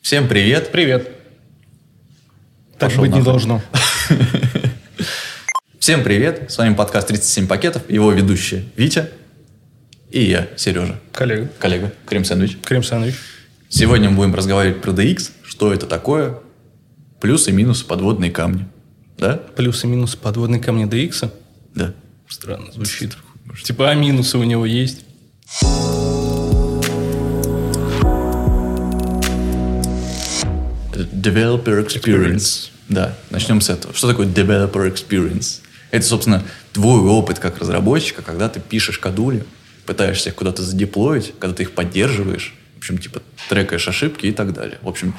Всем привет. Привет. Так Пошел быть не нахуй. должно. Всем привет. С вами подкаст 37 пакетов. Его ведущие Витя и я, Сережа, Коллега. коллега Крем Сэндвич. Крем-сэндвич. Сегодня мы будем разговаривать про DX, что это такое, плюсы и минусы подводные камни. Да? Плюсы и минусы подводной камни DX. Да. Странно звучит. Типа, а минусы у него есть? Developer experience. Да, начнем с этого. Что такое developer experience? Это, собственно, твой опыт как разработчика, когда ты пишешь кодули, пытаешься их куда-то задеплоить, когда ты их поддерживаешь, в общем, типа трекаешь ошибки и так далее. В общем,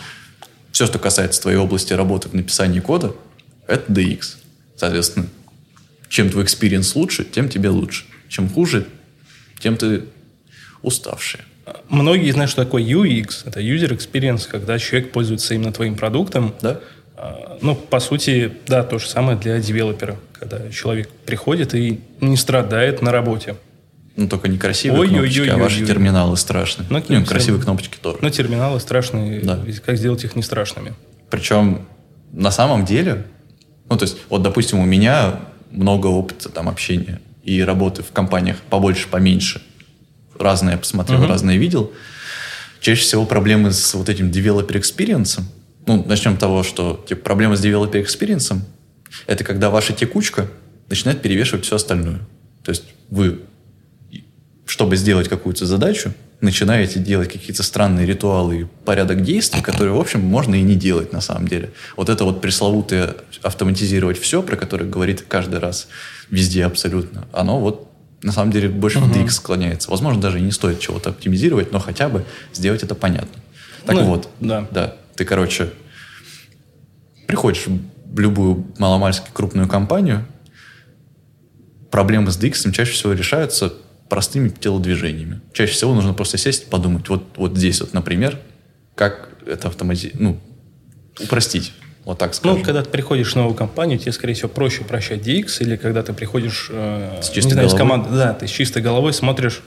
все, что касается твоей области работы в написании кода, это DX. Соответственно, чем твой experience лучше, тем тебе лучше. Чем хуже, тем ты уставший. Многие знают, что такое UX. Это User Experience, когда человек пользуется именно твоим продуктом. Да? А, Ну, по сути, да, то же самое для девелопера. Когда человек приходит и не страдает на работе. Ну, только не красивые Ой-ой-ой-ой-ой. кнопочки, а ваши терминалы страшные. Ну, Ну, красивые кнопочки тоже. Но терминалы страшные. Да. Как сделать их не страшными? Причем на самом деле, ну, то есть, вот, допустим, у меня много опыта там общения и работы в компаниях побольше, поменьше. Разные я посмотрел, Мгм. разные видел. Чаще всего проблемы с вот этим developer experience. Ну, начнем с того, что типа, проблема с developer experience это когда ваша текучка начинает перевешивать все остальное. То есть вы чтобы сделать какую-то задачу, начинаете делать какие-то странные ритуалы и порядок действий, которые, в общем, можно и не делать на самом деле. Вот это вот пресловутое автоматизировать все, про которое говорит каждый раз везде абсолютно, оно вот на самом деле больше в DX склоняется. Возможно, даже и не стоит чего-то оптимизировать, но хотя бы сделать это понятно. Так Ну, вот, да. да, ты, короче, приходишь в любую маломальски крупную компанию, проблемы с DX чаще всего решаются простыми телодвижениями. Чаще всего нужно просто сесть подумать, вот, вот здесь вот, например, как это автоматизировать, ну, упростить, вот так скажем. Ну, когда ты приходишь в новую компанию, тебе, скорее всего, проще упрощать DX, или когда ты приходишь э, С чистой знаю, головой. командой, да, ты с чистой головой смотришь,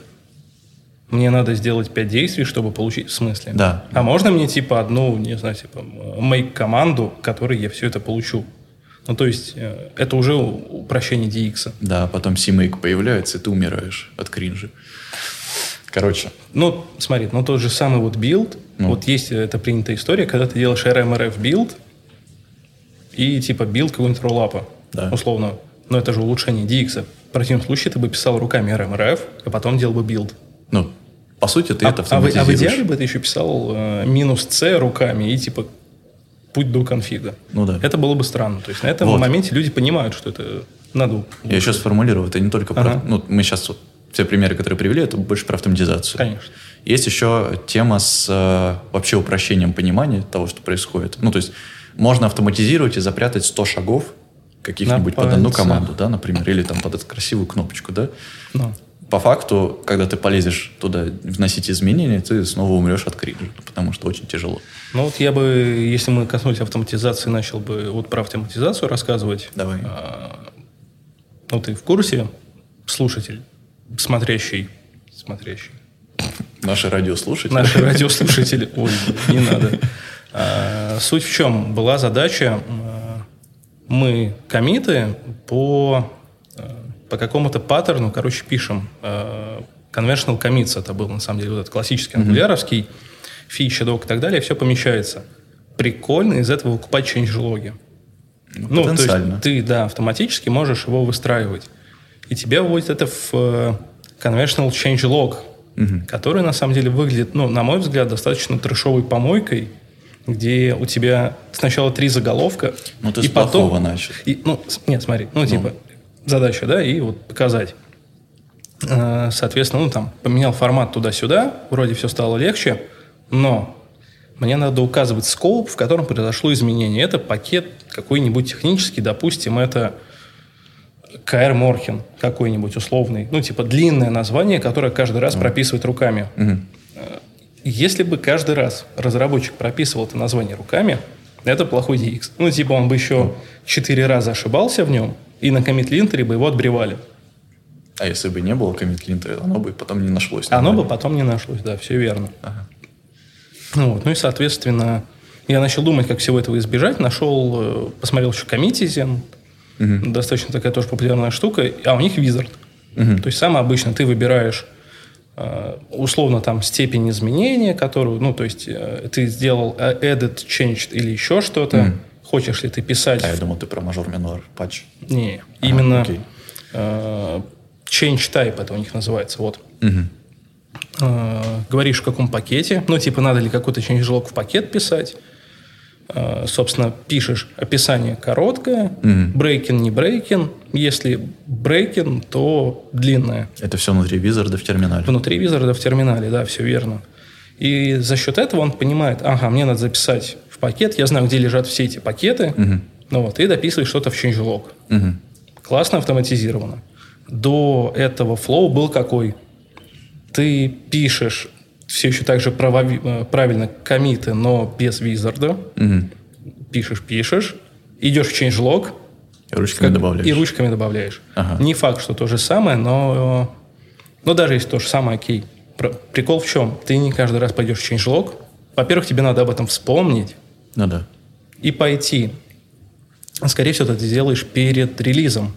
мне надо сделать 5 действий, чтобы получить, в смысле? Да. А можно мне, типа, одну, не знаю, типа, make команду, которой я все это получу? Ну, то есть, э, это уже упрощение DX. Да, потом CMake появляется, и ты умираешь от кринжа. Короче, Ну, смотри, ну тот же самый вот build, Ну. вот есть эта принятая история, когда ты делаешь rm -rf build и типа build какого-нибудь Rollup 'а, Да. условно. Но это же улучшение DX. В противном случае ты бы писал руками rm -rf, а потом делал бы build. ну, по сути, ты а, это а в, а в автоматизируешь. идеале бы ты еще писал э, минус C руками и типа путь до конфига. Ну да. Это было бы странно. То есть на этом Вот. моменте люди понимают, что это надо. Я еще сформулирую, это не только про... Ага. Ну, мы сейчас вот все примеры, которые привели, это больше про автоматизацию. Конечно. Есть еще тема с э, вообще упрощением понимания того, что происходит. Ну, то есть можно автоматизировать и запрятать 100 шагов каких-нибудь под одну команду, да, например, или там под эту красивую кнопочку, да. Ну. По факту, когда ты полезешь туда вносить изменения, ты снова умрешь от кринжа, потому что очень тяжело. Ну вот я бы, если мы коснулись автоматизации, начал бы вот про автоматизацию рассказывать. Давай. А, Ну ты в курсе, слушатель, смотрящий, смотрящий, Наши радиослушатели. наши радиослушатели, ой, не надо. А, Суть в чем? Была задача, а, мы комиты по, а, по какому-то паттерну, короче, пишем. Conventional commits это был, на самом деле, вот этот классический ангуляровский, фича, док и так далее, все помещается. Прикольно из этого выкупать change-логи. Ну, то потенциально. есть ты, да, автоматически можешь его выстраивать. И тебя вводит это в э, conventional change log, который на самом деле выглядит, ну, на мой взгляд, достаточно трешовой помойкой, где у тебя сначала три заголовка, Ну, ты и с потом... начал. И, ну, нет, смотри, ну, типа, задача, да, и вот показать. Э, Соответственно, ну, там, поменял формат туда-сюда, вроде все стало легче, но мне надо указывать скоп, в котором произошло изменение. Это пакет какой-нибудь технический, допустим, это КР Морхен какой-нибудь условный. Ну, типа длинное название, которое каждый раз прописывает руками. Э, Если бы каждый раз разработчик прописывал это название руками, это плохой DX. Ну, типа он бы еще четыре раза ошибался в нем, и на коммит-линтере бы его отбревали. А если бы не было коммит линта, оно бы потом не нашлось. Оно бы потом не нашлось, да, все верно. Ну, вот. ну и, соответственно, я начал думать, как всего этого избежать. Нашел, э, посмотрел еще Committizen. Угу. Достаточно такая тоже популярная штука. А у них Wizard. Угу. То есть, самое обычно ты выбираешь условно там степень изменения, которую, ну, то есть э, ты сделал edit, changed или еще что-то. Mm. Хочешь ли ты писать... А я думал, ты про мажор минор патч. Не, а, именно окей. change type это у них называется, вот. Угу. Говоришь, в каком пакете, ну, типа, надо ли какой-то changelog в пакет писать, Э, собственно, пишешь описание короткое, брейкин, не брейкин. Если брейкин, то длинное. Это все внутри визарда в терминале? Внутри визарда в терминале, да, все верно. И за счет этого он понимает, ага, мне надо записать в пакет, я знаю, где лежат все эти пакеты, угу. ну вот, и дописываешь что-то в changelog. Угу. Классно автоматизировано. До этого флоу был какой? Ты пишешь все еще так же право, э, правильно комиты, но без визарда. Угу. Пишешь, пишешь, идешь в changelog. И ручками как, добавляешь. И ручками добавляешь. Ага. Не факт, что то же самое, но, но даже если то же самое, окей. Прикол в чем? Ты не каждый раз пойдешь в changelog. Во-первых, тебе надо об этом вспомнить. Ну да. И пойти. Скорее всего, ты сделаешь перед релизом.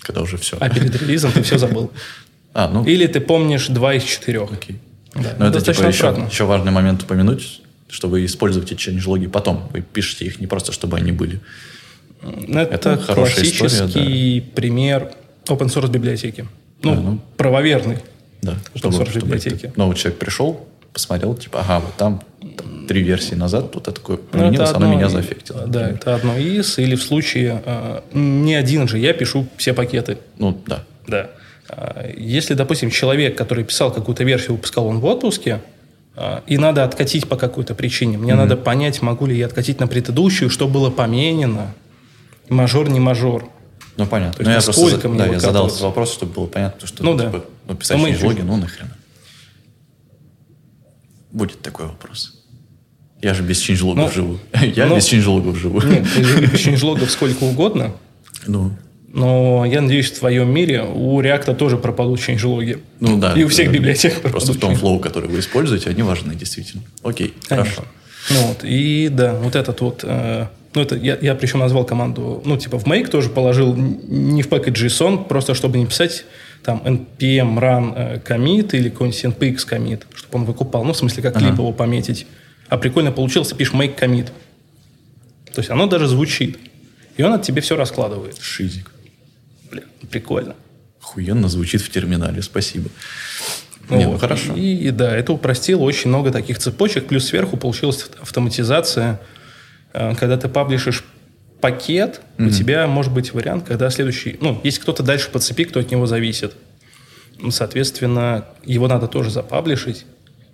Когда уже все. А перед релизом ты все забыл. А, ну... Или ты помнишь два из четырех. Окей. Да, Но это типа еще, еще важный момент упомянуть, что вы используете changelog потом. Вы пишете их не просто, чтобы они были. Ну, это, это классический история, да. пример open source библиотеки. Ну, да, ну правоверный да, open чтобы, source библиотеки. Чтобы новый человек пришел, посмотрел, типа, ага, вот там, там три версии назад тут это такое поменялось, ну, оно меня заэффектило. Да, например. это одно из, или в случае, э, не один же я пишу все пакеты. Ну, да. Да. А, если, допустим, человек, который писал какую-то версию, выпускал он в отпуске, а, и надо откатить по какой-то причине, мне mm-hmm. надо понять, могу ли я откатить на предыдущую, что было поменено, мажор, не мажор. Ну, понятно. То есть, ну, я просто да, я задал этот вопрос, чтобы было понятно, что ну, типа, да. ну, писать ну, логи, ну нахрена. Будет такой вопрос. Я же без чинжлогов ну, живу. Я ну, без чинжлогов живу. Нет, ты без чинжлогов сколько угодно. Ну. Но я надеюсь, в твоем мире у React тоже пропадут changelog. Ну да. И у всех да, библиотек Просто в том флоу, который вы используете, они важны действительно. Окей, Конечно. хорошо. Ну вот, и да, вот этот вот... Э, ну, это я, я причем назвал команду, ну, типа в make тоже положил не в package JSON, просто чтобы не писать там npm run э, commit или какой-нибудь npx commit, чтобы он выкупал. Ну, в смысле, как ага. клип его пометить. А прикольно получился, пишешь make commit. То есть оно даже звучит. И он от тебе все раскладывает. Шизик. Бля, прикольно. Охуенно звучит в терминале, спасибо. Ну, Не, ну, вот. хорошо. И, и да, это упростило очень много таких цепочек. Плюс сверху получилась автоматизация. Э, когда ты паблишишь пакет, mm-hmm. у тебя может быть вариант, когда следующий... Ну, есть кто-то дальше по цепи, кто от него зависит. Соответственно, его надо тоже запаблишить.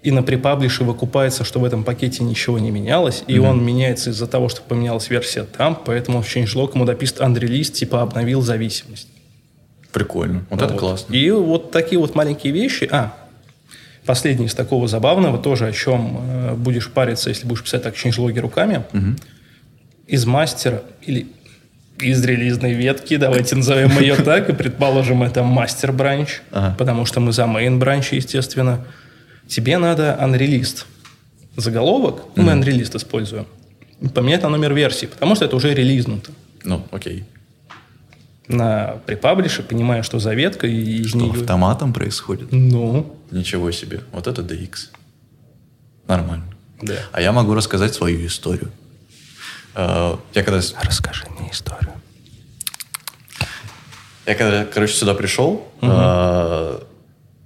И на припаблише выкупается, что в этом пакете ничего не менялось, и mm-hmm. он меняется из-за того, что поменялась версия там, поэтому в changelog допишет unreleased, типа обновил зависимость. Прикольно. Вот ну, это вот. классно. И вот такие вот маленькие вещи. А, последний из такого забавного, тоже о чем э, будешь париться, если будешь писать так changelog руками. Угу. Из мастера или из релизной ветки, давайте назовем ее так, и предположим, это мастер бранч, ага. потому что мы за main бранч, естественно тебе надо unreleased заголовок, mm-hmm. мы unreleased используем, поменять на номер версии, потому что это уже релизнуто. Ну, окей. На припаблише, понимая, что заветка и из что нее... автоматом происходит? Ну. Ничего себе. Вот это DX. Нормально. Да. А я могу рассказать свою историю. А, я когда... Расскажи мне историю. Я когда, короче, сюда пришел, угу.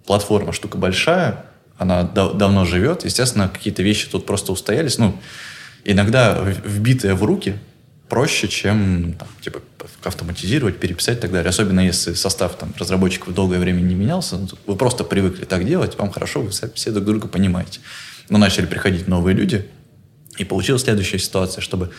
платформа штука большая, она дав- давно живет. Естественно, какие-то вещи тут просто устоялись. Ну, иногда вбитые в руки проще, чем там, типа автоматизировать, переписать и так далее. Особенно если состав там, разработчиков долгое время не менялся. Ну, вы просто привыкли так делать, вам хорошо, вы все друг друга понимаете. Но начали приходить новые люди, и получилась следующая ситуация, чтобы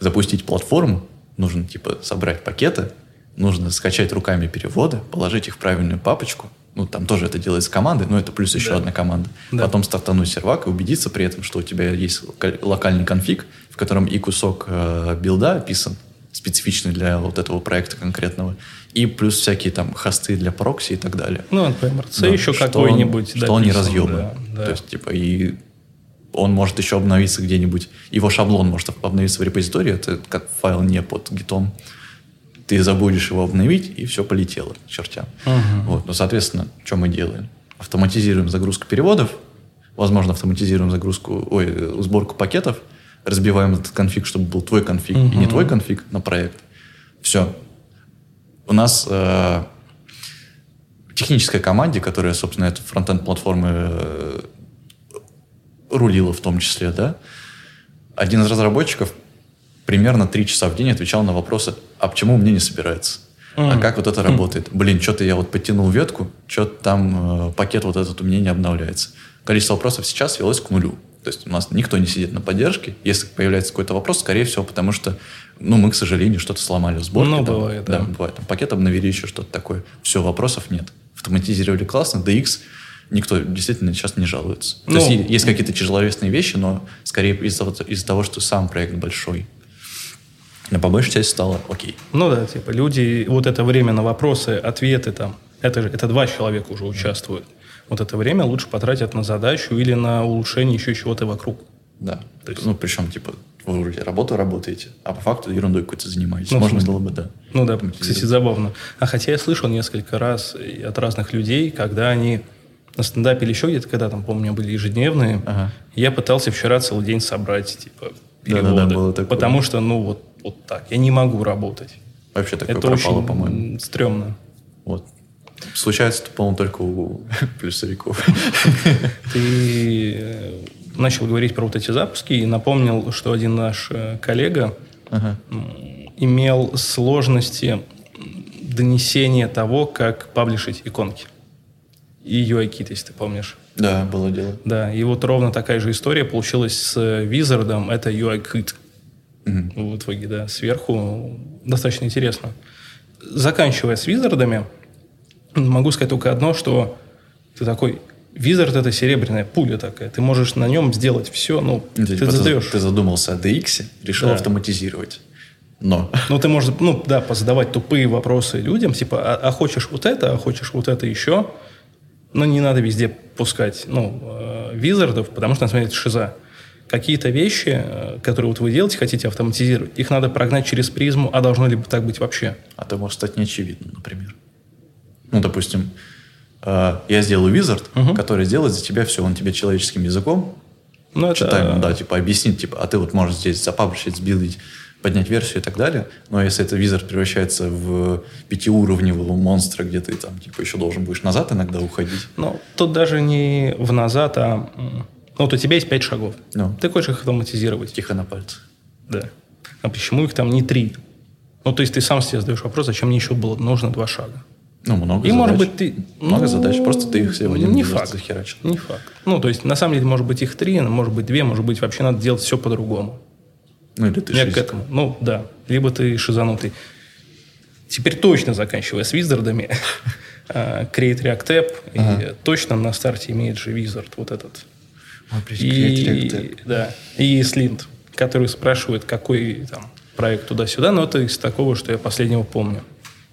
запустить платформу, нужно типа собрать пакеты, нужно скачать руками переводы, положить их в правильную папочку, ну, там тоже это делается командой, но это плюс еще да. одна команда. Да. Потом стартануть сервак и убедиться при этом, что у тебя есть локальный конфиг, в котором и кусок э, билда описан, специфичный для вот этого проекта конкретного, и плюс всякие там хосты для прокси и так далее. Ну, например, C да, еще какой-нибудь. Что он не разъебан. Да, да. То есть, типа, и он может еще обновиться где-нибудь. Его шаблон может обновиться в репозитории, это как файл не под гитом. Ты забудешь его обновить, и все полетело чертям. Мгм. Вот. Ну, соответственно, что мы делаем? Автоматизируем загрузку переводов, возможно, автоматизируем загрузку, ой, э, сборку пакетов, разбиваем этот конфиг, чтобы был твой конфиг и не твой конфиг на проект. Все. У нас э, технической команде, которая, собственно, эту фронтенд платформы э, рулила в том числе, да, один из разработчиков примерно три часа в день отвечал на вопросы, а почему у меня не собирается? А Мгм. как вот это работает? Блин, что-то я вот подтянул ветку, что-то там э, пакет вот этот у меня не обновляется. Количество вопросов сейчас свелось к нулю. То есть у нас никто не сидит на поддержке. Если появляется какой-то вопрос, скорее всего, потому что, ну, мы, к сожалению, что-то сломали в сборке. Ну, там. бывает, да. бывает. Там пакет обновили, еще что-то такое. Все, вопросов нет. Автоматизировали классно. DX никто действительно сейчас не жалуется. То Ну, есть е- есть какие-то тяжеловесные вещи, но скорее из-за из-за того, что сам проект большой. Но по большей части стало окей. Ну да, типа люди, вот это время на вопросы, ответы там, это это два человека уже участвуют. Вот это время лучше потратят на задачу или на улучшение еще чего-то вокруг. Да. То есть- Ну, причем, типа, вы вроде работу работаете, а по факту ерундой какой-то занимаетесь. Ну, Можно было бы, да. Ну да, кстати, забавно. А хотя я слышал несколько раз от разных людей, когда они на стендапе или еще где-то, когда там, помню, были ежедневные, Ага. я пытался вчера целый день собрать, типа, Да-да-да, переводы. было такое. Потому что, ну, вот, вот так. Я не могу работать. Вообще такое это пропало, по-моему. стрёмно. Вот. Случается это, по-моему, только у плюсовиков. Ты э, начал говорить про вот эти запуски и напомнил, что один наш э, коллега Ага. имел сложности донесения того, как паблишить иконки. И UI-кит, если ты помнишь. Да, было дело. Да, и вот ровно такая же история получилась с э, Wizard, это UI-кит. Мгм. В итоге, да, сверху достаточно интересно. Заканчивая с визардами, могу сказать только одно, что ты такой, визард это серебряная пуля такая, ты можешь на нем сделать все, ну, Ну, ты типа, задаешь. Ты задумался о DX, решил Да. автоматизировать. Но Ну, ты можешь, ну, да, позадавать тупые вопросы людям, типа, а, а хочешь вот это, а хочешь вот это еще, но не надо везде пускать, ну, э, визардов, потому что, на самом деле, это шиза. Какие-то вещи, э, которые вот вы делаете, хотите автоматизировать, их надо прогнать через призму, а должно ли так быть вообще? а это может стать неочевидным, например. Ну, допустим, э, я сделаю визард, Мгм. который сделает за тебя все. Он тебе человеческим языком Ну, это... читаем, да, типа объяснит, типа, а ты вот можешь здесь запаблишить, сбилдить, поднять версию и так далее. Но если это визард превращается в пятиуровневого монстра, где ты там, типа, еще должен будешь назад иногда уходить. Ну, тут даже не в назад, а... Ну, вот у тебя есть пять шагов. Ну. Ты хочешь их автоматизировать. Тихо на пальцах. Да. А почему их там не три? Ну, то есть ты сам себе задаешь вопрос, зачем мне еще было нужно два шага? Ну, много И, задач. может быть, ты... Много ну, задач, просто ты их все в один Не факт. захерачил. Не факт. Ну, то есть, на самом деле, может быть, их три, может быть, две, может быть, вообще надо делать все по-другому. Ну, или ты Я шизик. к этому. Ну, да. Либо ты шизанутый. Теперь точно заканчивая с визардами, а, Create React App, и точно на старте имеет же визард вот этот. Ой, И, да, и Slint, который спрашивает, какой там проект туда-сюда, но это из такого, что я последнего помню.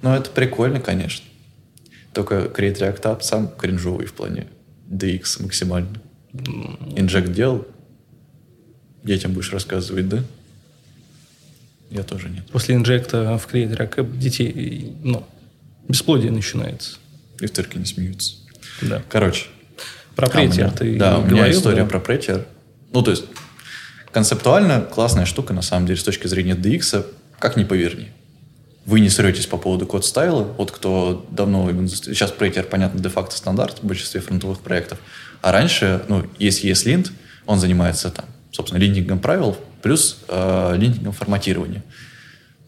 Ну, это прикольно, конечно. Только Create React App сам кринжовый в плане DX максимально. Инжект делал? Детям будешь рассказывать, да? Я тоже нет. После инжекта в React App детей, ну, бесплодие начинается. И в цирке не смеются. Да. Короче. Про претер ты Да, у меня история да? про претер. Ну, то есть, концептуально классная штука, на самом деле, с точки зрения DX, как ни поверни. Вы не сретесь по поводу код стайла. Вот кто давно... Сейчас претер, понятно, де-факто стандарт в большинстве фронтовых проектов. А раньше, ну, есть ESLint, он занимается там, собственно, линтингом правил плюс э, линтингом форматирования.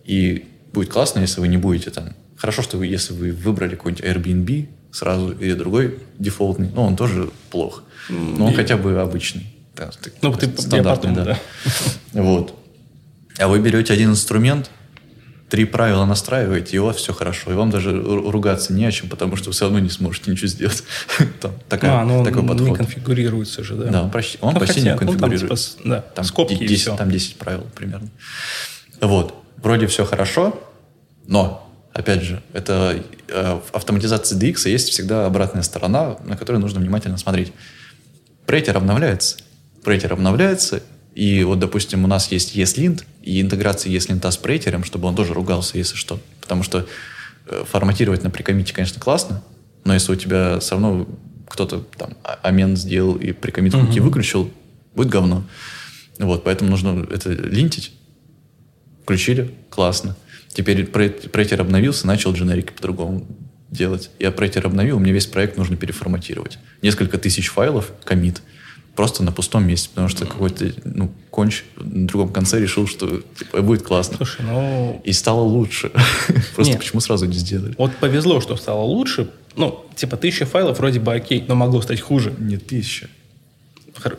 И будет классно, если вы не будете там... Хорошо, что вы, если вы выбрали какой-нибудь Airbnb сразу или другой дефолтный, но он тоже плох. Но он хотя бы обычный. Да, Ну, ты- я стандартный, потом, да. Вот. А вы берете один инструмент, три правила настраиваете, и у вас все хорошо. И вам даже ру- ругаться не о чем, потому что вы все равно не сможете ничего сделать. Там такая- а, ну, такой он не подход. конфигурируется же, да? Да, он почти, он Ну, почти хотя, не ну, там, конфигурируется. типа, да, там скобки и 10, всё. Там 10 правил примерно. Вот. Вроде все хорошо, но, опять же, это э, в автоматизации DX есть всегда обратная сторона, на которую нужно внимательно смотреть. Претер обновляется. прейтер обновляется, и вот, допустим, у нас есть ESLint, и интеграция ESLint с прейтером, чтобы он тоже ругался, если что. Потому что э, форматировать на прикомите, конечно, классно, но если у тебя все равно кто-то там а- амен сделал и прикомит mm-hmm. куки выключил, будет говно. Вот, поэтому нужно это линтить. Включили, классно. Теперь прейтер обновился, начал дженерики по-другому делать. Я прейтер обновил, мне весь проект нужно переформатировать. Несколько тысяч файлов, комит – просто на пустом месте, потому что какой-то, ну, конч на другом конце решил, что типа, будет классно. Слушай, ну... И стало лучше. Просто Нет. почему сразу не сделали? Вот повезло, что стало лучше. Ну, типа тысяча файлов вроде бы окей, но могло стать хуже. Не тысяча.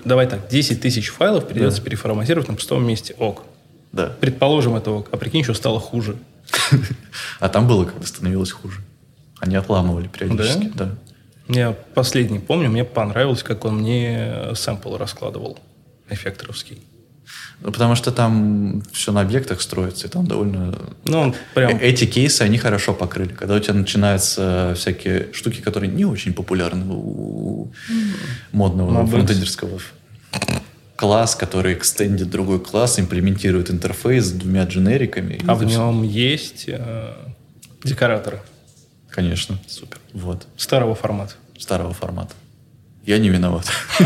Давай так, 10 тысяч файлов придется да. переформатировать на пустом месте. Ок. Да. Предположим это ок. А прикинь, что стало хуже. А там было, когда становилось хуже. Они отламывали периодически. Да? Да. Я последний помню, мне понравилось, как он мне сэмпл раскладывал, эффекторовский. Ну, потому что там все на объектах строится, и там довольно... Ну, он прям... Э, эти кейсы, они хорошо покрыли. Когда у тебя начинаются всякие штуки, которые не очень популярны у модного Мобильс. фронтендерского класс, который экстендит другой класс, имплементирует интерфейс с двумя дженериками. А в нем все. есть э, декораторы. Конечно, супер. Вот. Старого формата. Старого формата. Я не виноват.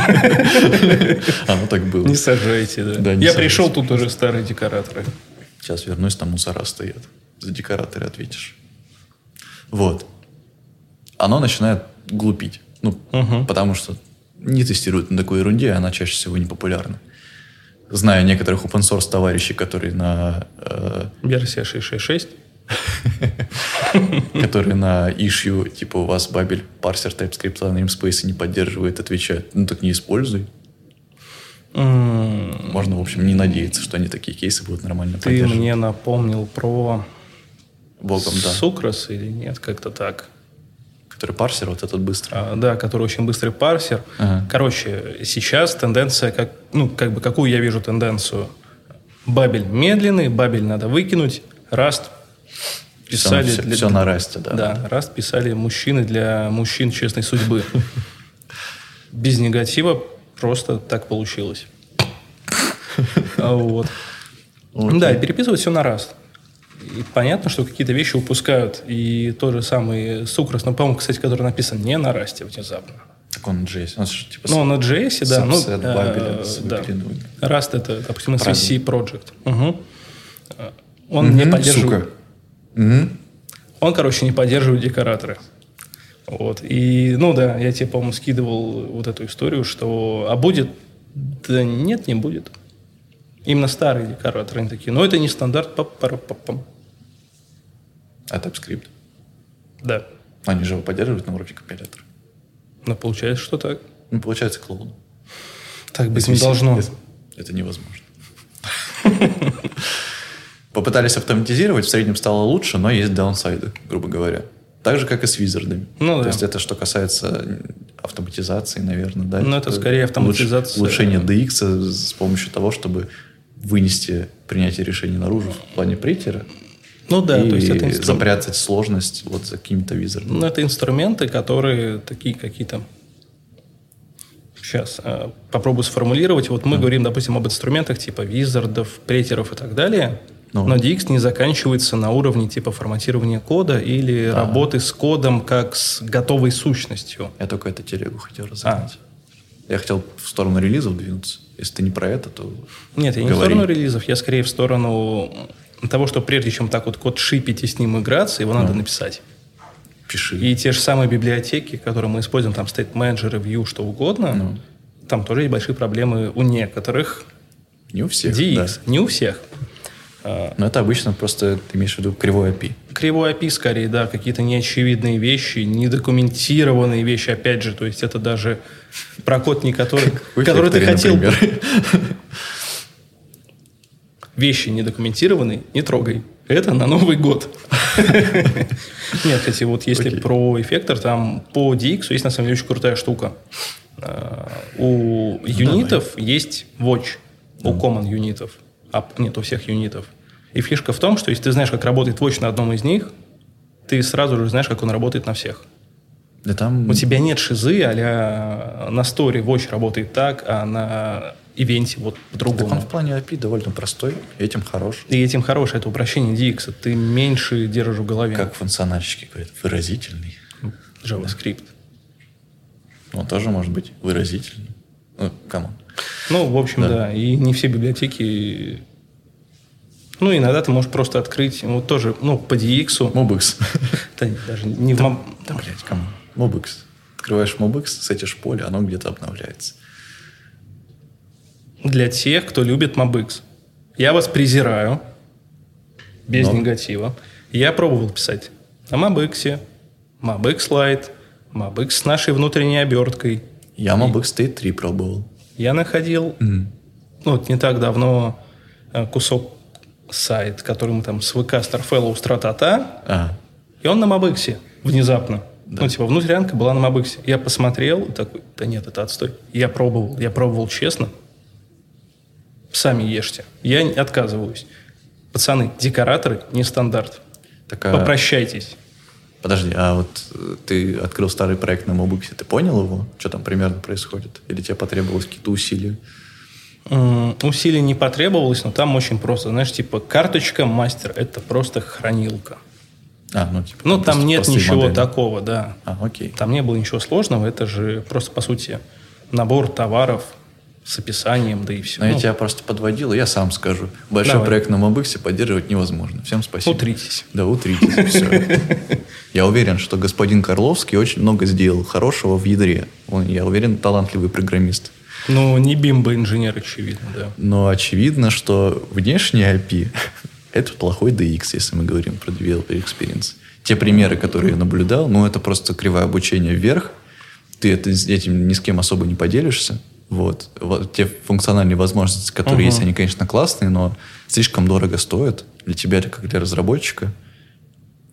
Оно так было. Не сажайте, да. Я пришел, тут уже старые декораторы. Сейчас вернусь, там мусора стоят. За декораторы ответишь. Вот. Оно начинает глупить. Ну, потому что не тестируют на такой ерунде, она чаще всего не популярна. Знаю некоторых open source товарищей, которые на... Э, Версия 666 который на issue, типа, у вас бабель парсер TypeScript на namespace не поддерживает, отвечает, ну так не используй. Можно, в общем, не надеяться, что они такие кейсы будут нормально Ты мне напомнил про Богом, да. Сукрос или нет, как-то так. Который парсер, вот этот быстрый. А, да, который очень быстрый парсер. Ага. Короче, сейчас тенденция, как, ну, как бы, какую я вижу тенденцию? Бабель медленный, бабель надо выкинуть, раст писали... Все, для, все на расте, да. Да, раст писали мужчины для мужчин честной судьбы. Без негатива просто так получилось. Вот. Да, и переписывать все на раст. И понятно, что какие-то вещи упускают. И тот же самый Сукрос, ну, по-моему, кстати, который написан не на расте внезапно. Так он на JS. Он типа, ну, на JS, да. Ну, э, да. Rust это, допустим, SVC Project. Угу. Он угу, не поддерживает... Сука. Угу. Он, короче, не поддерживает декораторы. Вот. И, ну да, я тебе, по-моему, скидывал вот эту историю, что... А будет? Да нет, не будет. Именно старые декораторы, они такие. Но это не стандарт. Пап -пара -пап -пам. А TypeScript? Да. Они же его поддерживают на уровне компилятора. Ну, получается, что так. Ну, получается, клоун. Так быть не должно. Это, это невозможно. Попытались автоматизировать, в среднем стало лучше, но есть даунсайды, грубо говоря. Так же, как и с визардами. Ну, То да. есть это что касается автоматизации, наверное, да? Ну, это, это скорее автоматизация. Улучшение DX с помощью того, чтобы вынести принятие решений наружу в плане прейтера. Ну да, и то есть это инструмент. запрятать сложность вот за какими-то визардами. Ну, это инструменты, которые такие какие-то... Сейчас э, попробую сформулировать. Вот мы mm. говорим, допустим, об инструментах типа визардов, претеров и так далее. Ну. Но DX не заканчивается на уровне типа форматирования кода или а. работы с кодом как с готовой сущностью. Я только эту телегу хотел разобрать. А. Я хотел в сторону релизов двинуться. Если ты не про это, то Нет, я не говори. в сторону релизов, я скорее в сторону того, что прежде чем так вот код шипить и с ним играться, его а. надо написать. Пиши. И те же самые библиотеки, которые мы используем, там State Manager, View, что угодно, ну. там тоже есть большие проблемы у некоторых. Не у всех, DX. Да. Не у всех. Но это обычно просто, ты имеешь в виду кривой API. Кривой API, скорее, да, какие-то неочевидные вещи, недокументированные вещи, опять же, то есть это даже про код, не который, который ты хотел... Вещи недокументированные, не трогай. Это на Новый год. Нет, кстати, вот если про эффектор, там по DX есть на самом деле очень крутая штука. А, у юнитов есть watch, у common юнитов нет у всех юнитов. И фишка в том, что если ты знаешь, как работает Watch на одном из них, ты сразу же знаешь, как он работает на всех. Да там... У тебя нет шизы, а на сторе Watch работает так, а на ивенте вот Так он по-другому. в плане API довольно простой, этим хорош. И этим хорошее, это упрощение DX. Ты меньше держишь в голове. Как функциональщики говорят, выразительный. JavaScript. Он тоже может быть выразительный. Ну, come on. Ну, в общем, Да. да. И не все библиотеки... Ну, иногда ты можешь просто открыть, вот тоже, ну, по DX. MobX. Да, даже не в Да, блядь, come on. MobX. Открываешь MobX, сетишь поле, оно где-то обновляется. Для тех, кто любит MobX. Я вас презираю. Без Но. негатива. Я пробовал писать на MobX, MobX Lite, MobX с нашей внутренней оберткой. Я Mobix State 3 пробовал. Я находил, ну, вот не так давно э, кусок сайт, который мы там с VK Starfellow Stratata, А, и он на Мобыксе внезапно. Ну, типа, внутрянка была на Мобыксе. Я посмотрел такой, да нет, это отстой. Я пробовал, я пробовал честно. Сами ешьте. Я отказываюсь. Пацаны, декораторы не стандарт. такая... Попрощайтесь. Подожди, а вот э, ты открыл старый проект на Mobix, ты понял его? Что там примерно происходит? Или тебе потребовалось какие-то усилия? Усилий не потребовалось, но там очень просто. Знаешь, типа, карточка мастер – это просто хранилка. А, ну, типа, Ну, просто там нет ничего модели. такого, да. А, окей. Там не было ничего сложного. Это же просто, по сути, набор товаров с описанием, да и все. Но я тебя просто подводил, и я сам скажу. Большой Давай. проект на Mobix поддерживать невозможно. Всем спасибо. Утритесь. Да, утритесь. Все. Я уверен, что господин Карловский очень много сделал хорошего в ядре. Он, я уверен, талантливый программист. Ну, не бимба инженер, очевидно, да. Но очевидно, что внешний API – это плохой DX, если мы говорим про Developer Experience. Те примеры, которые я наблюдал, ну, это просто кривое обучение вверх. Ты это, этим ни с кем особо не поделишься. Вот. Вот те функциональные возможности, которые Ага. есть, они, конечно, классные, но слишком дорого стоят для тебя, как для разработчика.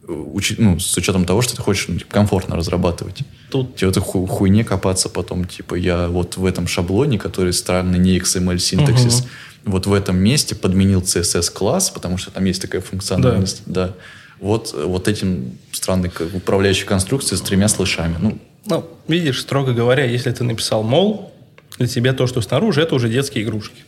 Учи- ну, с учетом того, что ты хочешь ну, типа, комфортно разрабатывать. Тут Тебе в этой ху- хуйне копаться потом, типа, я вот в этом шаблоне, который странный, не XML синтаксис, вот в этом месте подменил CSS-класс, потому что там есть такая функциональность, да. Вот, вот этим странной как, управляющей конструкцией с тремя слышами. Ну, Ну, видишь, строго говоря, если ты написал мол, для тебя то, что снаружи, это уже детские игрушки.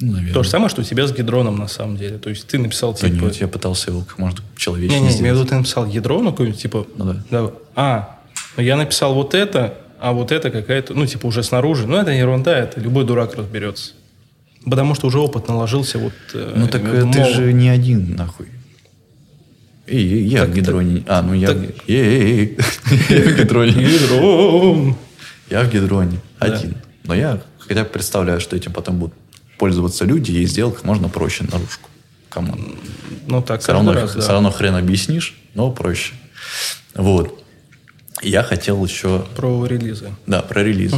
Наверное. То же самое, что у тебя с гидроном на самом деле. То есть ты написал Да типа... нет, я пытался его как можно Не, человечнее не, в сделать. виду, ты написал ядро, ну, какое-нибудь, типа... Ну да. А, ну, я написал вот это, а вот это какая-то, ну, типа, уже снаружи. Ну, это ерунда, это любой дурак разберется. Потому что уже опыт наложился вот... э, Ну так э, ты мол. же не один, нахуй. Эй, эй, я Так, в гидроне. А, ну я... так- Эй, эй, эй. Я в гидроне. Ядром. Я в гидроне Да. один. Но я хотя бы представляю, что этим потом будут пользоваться люди и сделать как можно проще наружку. Кому? Ну, так Все равно, раз, да. все равно хрен объяснишь, но проще. Вот. Я хотел еще... Про релизы. Да, про релизы.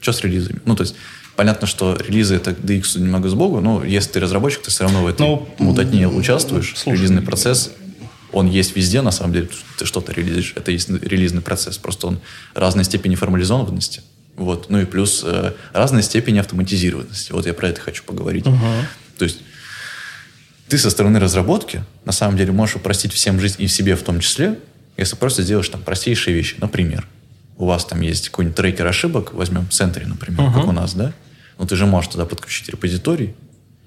Что с релизами? Ну, то есть, понятно, что релизы это DX немного сбогу, но если ты разработчик, ты все равно в этой Ну, мутатне участвуешь. слушай, релизный процесс, он есть везде, на самом деле. Ты что-то релизишь, это есть релизный процесс. Просто он разной степени формализованности. Вот. Ну и плюс э, разной степени автоматизированности. Вот я про это хочу поговорить. То есть, ты со стороны разработки, на самом деле, можешь упростить всем жизнь и себе в том числе, если просто сделаешь там простейшие вещи. Например, у вас там есть какой-нибудь трекер ошибок, возьмем Sentry, например, как у нас, да? Ну, ты же можешь туда подключить репозиторий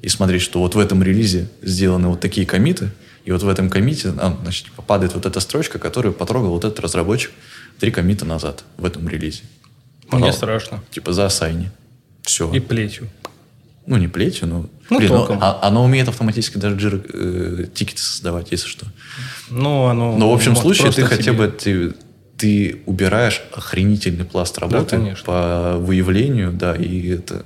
и смотреть, что вот в этом релизе сделаны вот такие комиты, и вот в этом комите, а, значит, падает вот эта строчка, которую потрогал вот этот разработчик три комита назад в этом релизе. Мне Пожалуйста. страшно. Типа за ассайни. Все. И плетью. Ну, не плетью, но... Ну, Блин, током. а- оно умеет автоматически даже джир, э, тикеты создавать, если что. Ну, оно... Но в общем случае ты хотя бы ты, ты убираешь охренительный пласт работы конечно. по выявлению, да, и это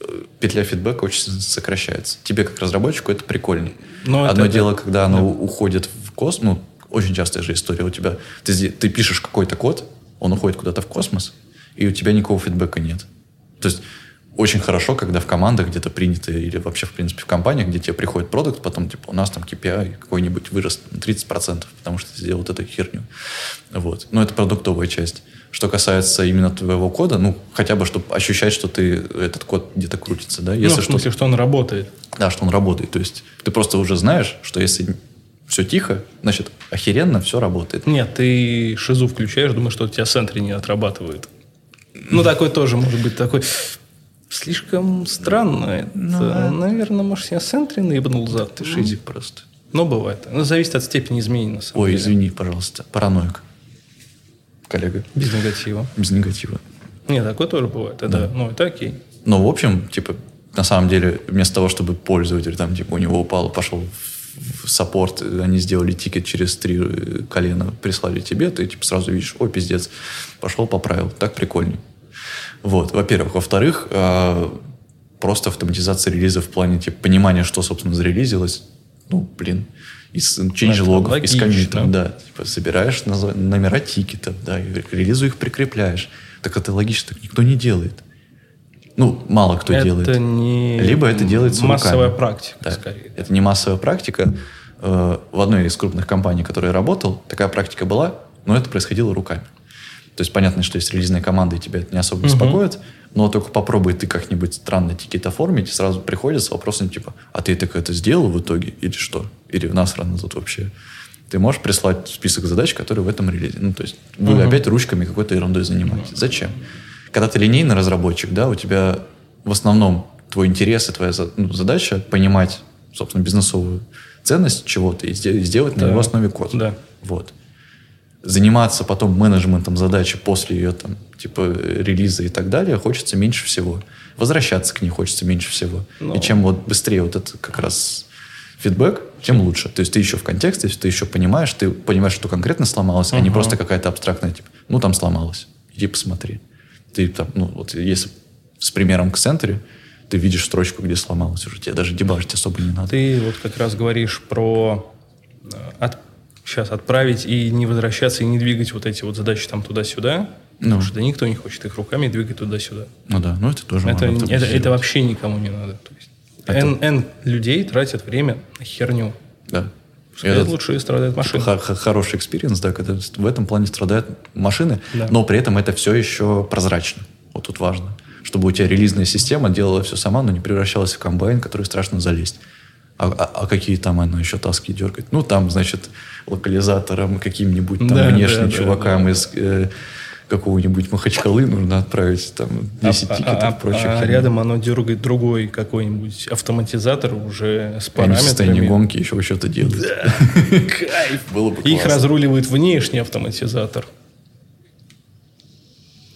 э, петля фидбэка очень сокращается. Тебе как разработчику это прикольно. Но это- Одно это- дело, когда оно уходит в космос, ну, очень частая же история у тебя. Ты, ты пишешь какой-то код, он уходит куда-то в космос, и у тебя никакого фидбэка нет. То есть очень хорошо, когда в командах где-то принято, или вообще, в принципе, в компаниях, где тебе приходит продукт, потом, типа, у нас там KPI какой-нибудь вырос на 30%, потому что ты сделал вот эту херню. Вот. Но это продуктовая часть. Что касается именно твоего кода, ну, хотя бы, чтобы ощущать, что ты, этот код где-то крутится, да, Ну, если в что смысле, что он работает. да, что он работает. То есть ты просто уже знаешь, что если все тихо, значит, охеренно все работает. Нет, ты шизу включаешь, думаешь, что у тебя центре не отрабатывает. Ну, такой тоже может быть такой... Слишком странно. Это, Ну, да. наверное, может, я центре наебнул зад. Ты шизик просто. Но бывает. Ну, зависит от степени изменений, на самом Ой, деле. извини, пожалуйста. Параноик. Коллега. Без негатива. Без негатива. Нет, такое тоже бывает. Это, ну, это окей. Но, в общем, типа, на самом деле, вместо того, чтобы пользователь, там, типа, у него упал, пошел в саппорт, они сделали тикет через три э, колена, прислали тебе, ты, типа, сразу видишь, о, пиздец, пошел, поправил. Так прикольней. Вот, во-первых. Во-вторых, э, просто автоматизация релиза в плане, типа, понимания, что, собственно, зарелизилось, ну, блин, из change-логов, из коммитов, да. Типа, собираешь номера тикетов, да, и к релизу их прикрепляешь. Так это логично, так никто не делает. Ну, мало кто это делает. не Либо это делается массовая руками. практика, Да. скорее. Это не массовая практика. Э, В одной из крупных компаний, в которой я работал, такая практика была, но это происходило руками. То есть понятно, что есть релизная команда, и тебя это не особо беспокоит, но только попробуй ты как-нибудь странно тикет оформить, и сразу приходит с вопросом типа, а ты так это сделал в итоге или что? Или в нас рано тут вообще? Ты можешь прислать список задач, которые в этом релизе. Ну, то есть вы опять ручками какой-то ерундой занимаетесь. Зачем? Когда ты линейный разработчик, да, у тебя в основном твой интерес и твоя ну, задача понимать, собственно, бизнесовую ценность чего-то и сде- сделать на Да. его основе код. Да. Вот. Заниматься потом менеджментом задачи после ее там, типа, релиза и так далее хочется меньше всего. Возвращаться к ней хочется меньше всего. Ну. И чем вот быстрее вот это как раз фидбэк, тем лучше. То есть ты еще в контексте, ты еще понимаешь, ты понимаешь, что конкретно сломалось, а не просто какая-то абстрактная, типа, ну там сломалось, иди посмотри. Ты там, ну вот если с примером к центре, ты видишь строчку, где сломалось уже, тебе даже дебажить особо не надо. Ты вот как раз говоришь про э, от- сейчас отправить и не возвращаться, и не двигать вот эти вот задачи там туда-сюда. Ну. Потому что да никто не хочет их руками двигать туда-сюда. Ну да, ну это тоже Это, можно это, это вообще никому не надо. То есть Это- N, N людей тратят время на херню. Да. Этот- лучше страдает машина. Х- х- хороший experience, да, когда в этом плане страдают машины, Да. но при этом это все еще прозрачно. Вот тут важно. Чтобы у тебя релизная система делала все сама, но не превращалась в комбайн, который страшно залезть. А, а- а какие там она еще таски дергать? Ну, там, значит, локализатором, каким-нибудь там Да, внешним да, да, чувакам да. из э, какого-нибудь Махачкалы нужно отправить там 10 а, тикетов а- и прочих. а рядом оно дергает другой какой-нибудь автоматизатор уже с Они в состоянии параметрами. гонки еще что-то делают. Кайф. Было бы Их разруливает внешний автоматизатор.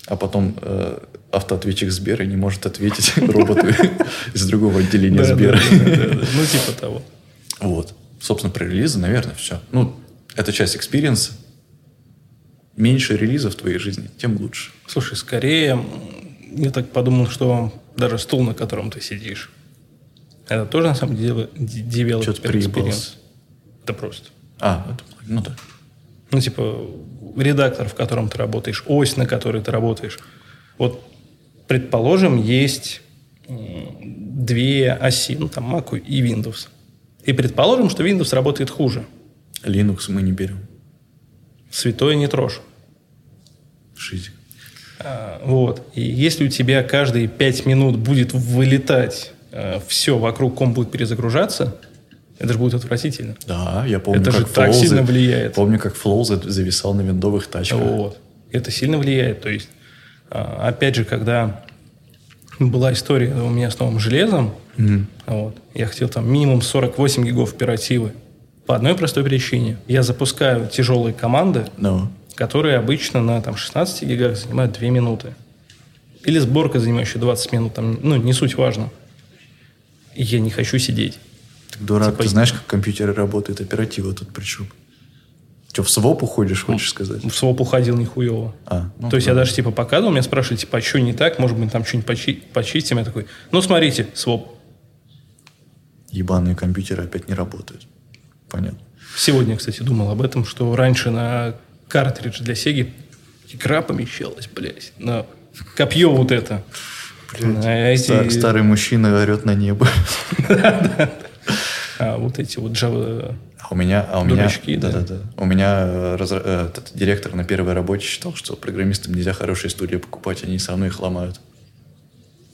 А потом э, автоответчик Сбера не может ответить роботу из другого отделения Да, Сбера. да, да, да, да. Ну, типа того. Вот. Собственно, про релизы, наверное, все. Ну, это часть экспириенса. Меньше релизов в твоей жизни, тем лучше. Слушай, скорее, я так подумал, что даже стул, на котором ты сидишь, это тоже на самом деле девелопер приебался. Это просто. А, это, ну да. Ну, типа, редактор, в котором ты работаешь, ось, на которой ты работаешь. Вот, предположим, есть две оси, ну, там, Mac и Windows. И предположим, что Windows работает хуже. Linux мы не берем. Святое не трожь. Шизик. А, Вот. И если у тебя каждые пять минут будет вылетать все вокруг комп будет перезагружаться, это же будет отвратительно. Да, я помню, Это как же так Flow сильно влияет. Помню, как Flow за- зависал на виндовых тачках. Вот. Это сильно влияет. То есть, а, опять же, когда была история у меня с новым железом, вот, я хотел там минимум 48 гигов оперативы. По одной простой причине. Я запускаю тяжелые команды, Ну, которые обычно на там, 16 гигах занимают 2 минуты. Или сборка, занимающая 20 минут, там, ну, не суть важно. Я не хочу сидеть. так дурак, Типа- ты знаешь, как компьютеры работают, оператива тут причем? Что, в своп уходишь, хочешь сказать? В своп уходил нихуево. А, ну То есть да. я даже типа показывал, меня спрашивали, типа, а что не так, может быть, там что-нибудь почи- почистим. Я такой, ну, смотрите, своп. Ебаные компьютеры опять не работают. Понятно. Сегодня, кстати, думал об этом, что раньше на картридж для Сеги игра помещалась, блядь, на копье вот это. На эти- Стар- старый мужчина орет на небо. а, вот эти вот Java... А у меня, а у меня, Дурачки, да. да, да, да. У меня э, разра- э, этот директор на первой работе считал, что программистам нельзя хорошие студии покупать, они все равно их ломают.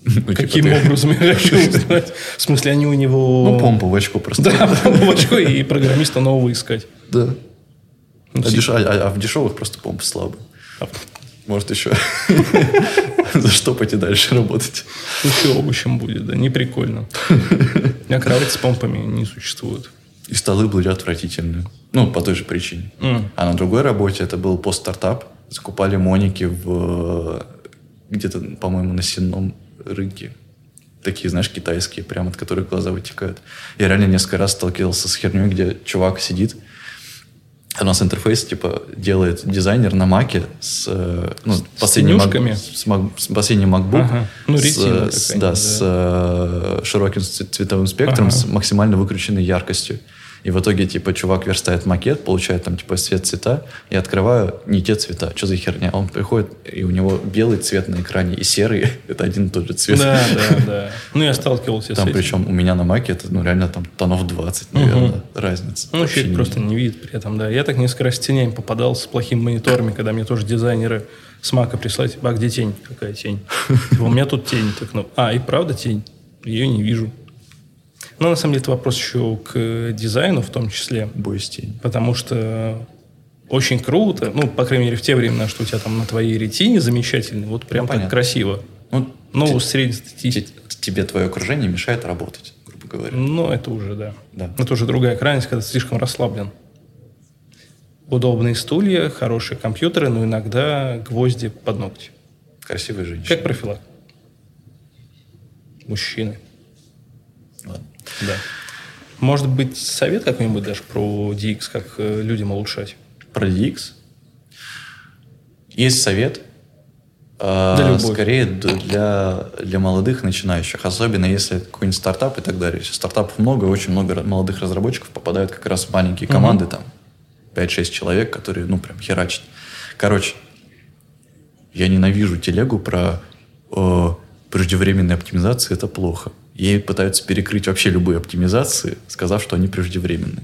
Ну, типа Каким ты- образом я хочу узнать? В смысле, они у него... Ну, помпу в очко просто. Да, в очко и программиста нового искать. Да. Ну, А, си- деш- а- а в дешевых просто помпы слабые. а, Может, еще заштопать и дальше работать. Ну, все овощем будет, да, не прикольно. А кровати с помпами не существует. И столы были отвратительные. Ну, по той же причине. А на другой работе это был пост-стартап. Закупали моники в где-то, по-моему, на сенном рынке. Такие, знаешь, китайские, прям от которых глаза вытекают. Я реально несколько раз сталкивался с херней, где чувак сидит, у нас интерфейс, типа, делает дизайнер на маке с, э, ну, с последним? Mac, с, Mac- с последним MacBook. Ага. Ну, с, с- да, да. с э, широким цветовым спектром, Ага. с максимально выключенной яркостью. И в итоге, типа, чувак верстает макет, получает там, типа, цвет цвета, и открываю не те цвета. Что за херня? Он приходит, и у него белый цвет на экране и серый. Это один и тот же цвет. Да, да, да. Ну, я сталкивался с этим. причем, у меня на маке это, ну, реально там тонов 20, наверное, разница. Ну, Вообще человек просто не видит при этом, да. Я так несколько раз с тенями попадал с плохими мониторами, когда мне тоже дизайнеры с мака прислали, типа, а где тень? Какая тень? Типа, у меня тут тень. Так, ну, а, и правда тень? Ее не вижу. Но на самом деле это вопрос еще к дизайну в том числе, Боюсь потому что очень круто, ну, по крайней мере, в те времена, что у тебя там на твоей ретине замечательный, вот прям Ну, так понятно. красиво. Ну, Ну, среднестатистически. те- тебе твое окружение мешает работать, грубо говоря. Ну, это уже, да. Да. Это уже другая крайность, когда ты слишком расслаблен. Удобные стулья, хорошие компьютеры, но иногда гвозди под ногти. Красивая женщина. Как профилак. Мужчины. Ладно. Да. Может быть, совет какой-нибудь даже про DX, как э, людям улучшать? Про DX. Есть совет. а, Да любой. скорее для, для молодых начинающих, особенно если это какой-нибудь стартап и так далее. Стартапов много, очень много молодых разработчиков попадают как раз в маленькие команды, там 5-6 человек, которые, ну, прям херачат. Короче, я ненавижу телегу про э, преждевременные оптимизации, это плохо. Ей пытаются перекрыть вообще любые оптимизации, сказав, что они преждевременные.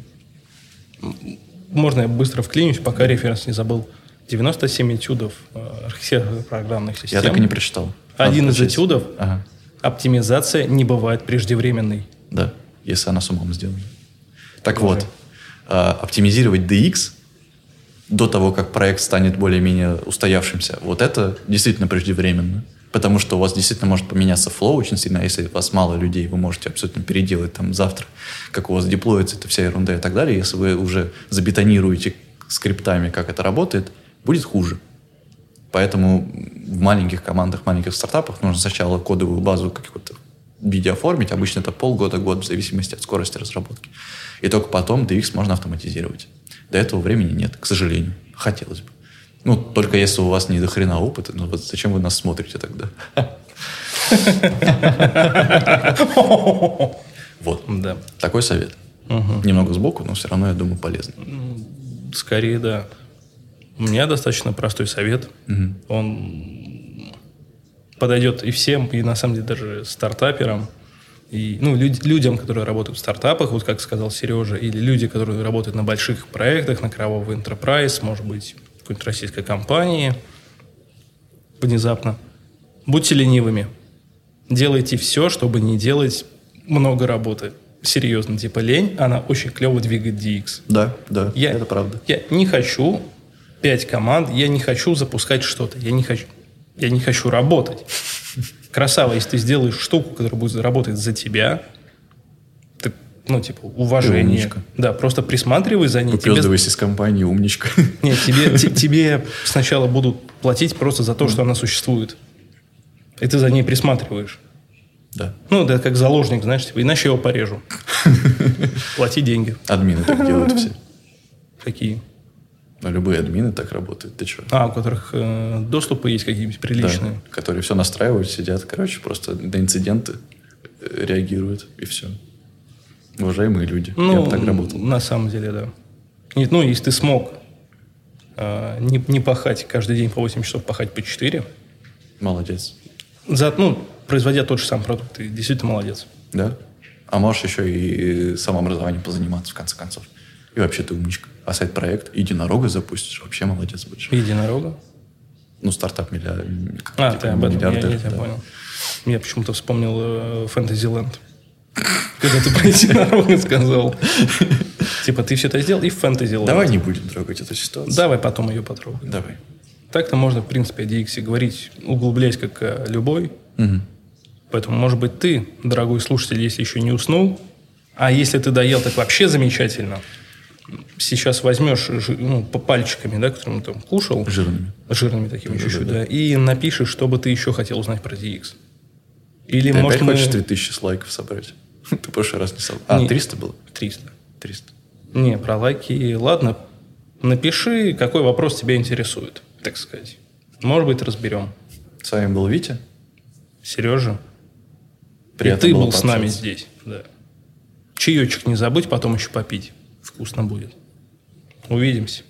Можно я быстро вклинюсь, пока референс не забыл. 97 этюдов э, архитектурных программных систем. Я так и не прочитал. Один из прочесть. этюдов Ага. оптимизация не бывает преждевременной. Да, если она с умом сделана. Так вот, а, оптимизировать DX до того, как проект станет более-менее устоявшимся, вот это действительно преждевременно. Потому что у вас действительно может поменяться флоу очень сильно, а если у вас мало людей, вы можете абсолютно переделать там завтра, как у вас деплоится эта вся ерунда и так далее. Если вы уже забетонируете скриптами, как это работает, будет хуже. Поэтому в маленьких командах, маленьких стартапах нужно сначала кодовую базу какую-то в виде оформить. Обычно это полгода, год, в зависимости от скорости разработки. И только потом DX можно автоматизировать. До этого времени нет, к сожалению. Хотелось бы. Ну, только если у вас не до хрена опыта, ну вот зачем вы нас смотрите тогда? Вот. Да. Такой совет. Немного сбоку, но все равно, я думаю, полезный. Скорее, да. У меня достаточно простой совет. Он подойдет и всем, и на самом деле даже стартаперам, и ну, люд- людям, которые работают в стартапах, вот как сказал Сережа, или люди, которые работают на больших проектах, на кровавый enterprise, может быть, какой-нибудь российской компании, внезапно. Будьте ленивыми. Делайте все, чтобы не делать много работы. Серьезно, типа лень, она очень клево двигает DX. Да, да, Я, это правда. Я не хочу пять команд, я не хочу запускать что-то, я не хочу, я не хочу работать. Красава, если ты сделаешь штуку, которая будет работать за тебя, ну, типа, уважение. умничка. Да, просто присматривай за ней. Тебе, Выпездывайся из компании, умничка. нет, тебе, те- тебе сначала будут платить просто за то, что она существует. И ты за ней присматриваешь. Да. Ну, да, как заложник, знаешь, типа, иначе я его порежу. Плати деньги. Админы так делают все. Какие? Но любые админы так работают. Ты что? А, у которых э, доступы есть какие-нибудь приличные. которые все настраивают, сидят, короче, просто на инциденты э, реагируют, и все. Уважаемые люди. Ну, Я бы так работал. на самом деле, да. Нет, ну, если ты смог э, не, не пахать каждый день по 8 часов, пахать по 4, Молодец. за, ну, производя тот же самый продукт, ты действительно молодец. Да? А можешь еще и самообразованием позаниматься, в конце концов. И вообще ты умничка. А сайт-проект единорога запустишь, вообще молодец будешь. Единорога. Ну, стартап миллиард. А, ты об этом, я, я тебя да. понял. Я почему-то вспомнил э, Фэнтезиленд. Когда ты про единорога сказал. Типа, ты все это сделал и в Фэнтезиленд. Давай не будем трогать эту ситуацию. Давай потом ее потрогаем. Давай. Так-то можно, в принципе, о DX говорить, углубляясь как о любой. Угу. Поэтому, может быть, ты, дорогой слушатель, если еще не уснул, а если ты доел, так вообще замечательно. Сейчас возьмешь ну, по пальчиками, да, которым там кушал. Жирными. Жирными такими да, чуть-чуть, да, да. да. И напишешь, что бы ты еще хотел узнать про DX. Или, ты может, опять мы... хочешь 3000 лайков собрать? Ты в прошлый раз не собрал. А, не, 300 было? 300. 300. Не, про лайки, ладно. Напиши, какой вопрос тебя интересует, так сказать. Может быть, разберем. С вами был Витя. Сережа. Приятно И ты был с нами здесь. Да. Чаечек не забудь, потом еще попить. Вкусно будет. Увидимся.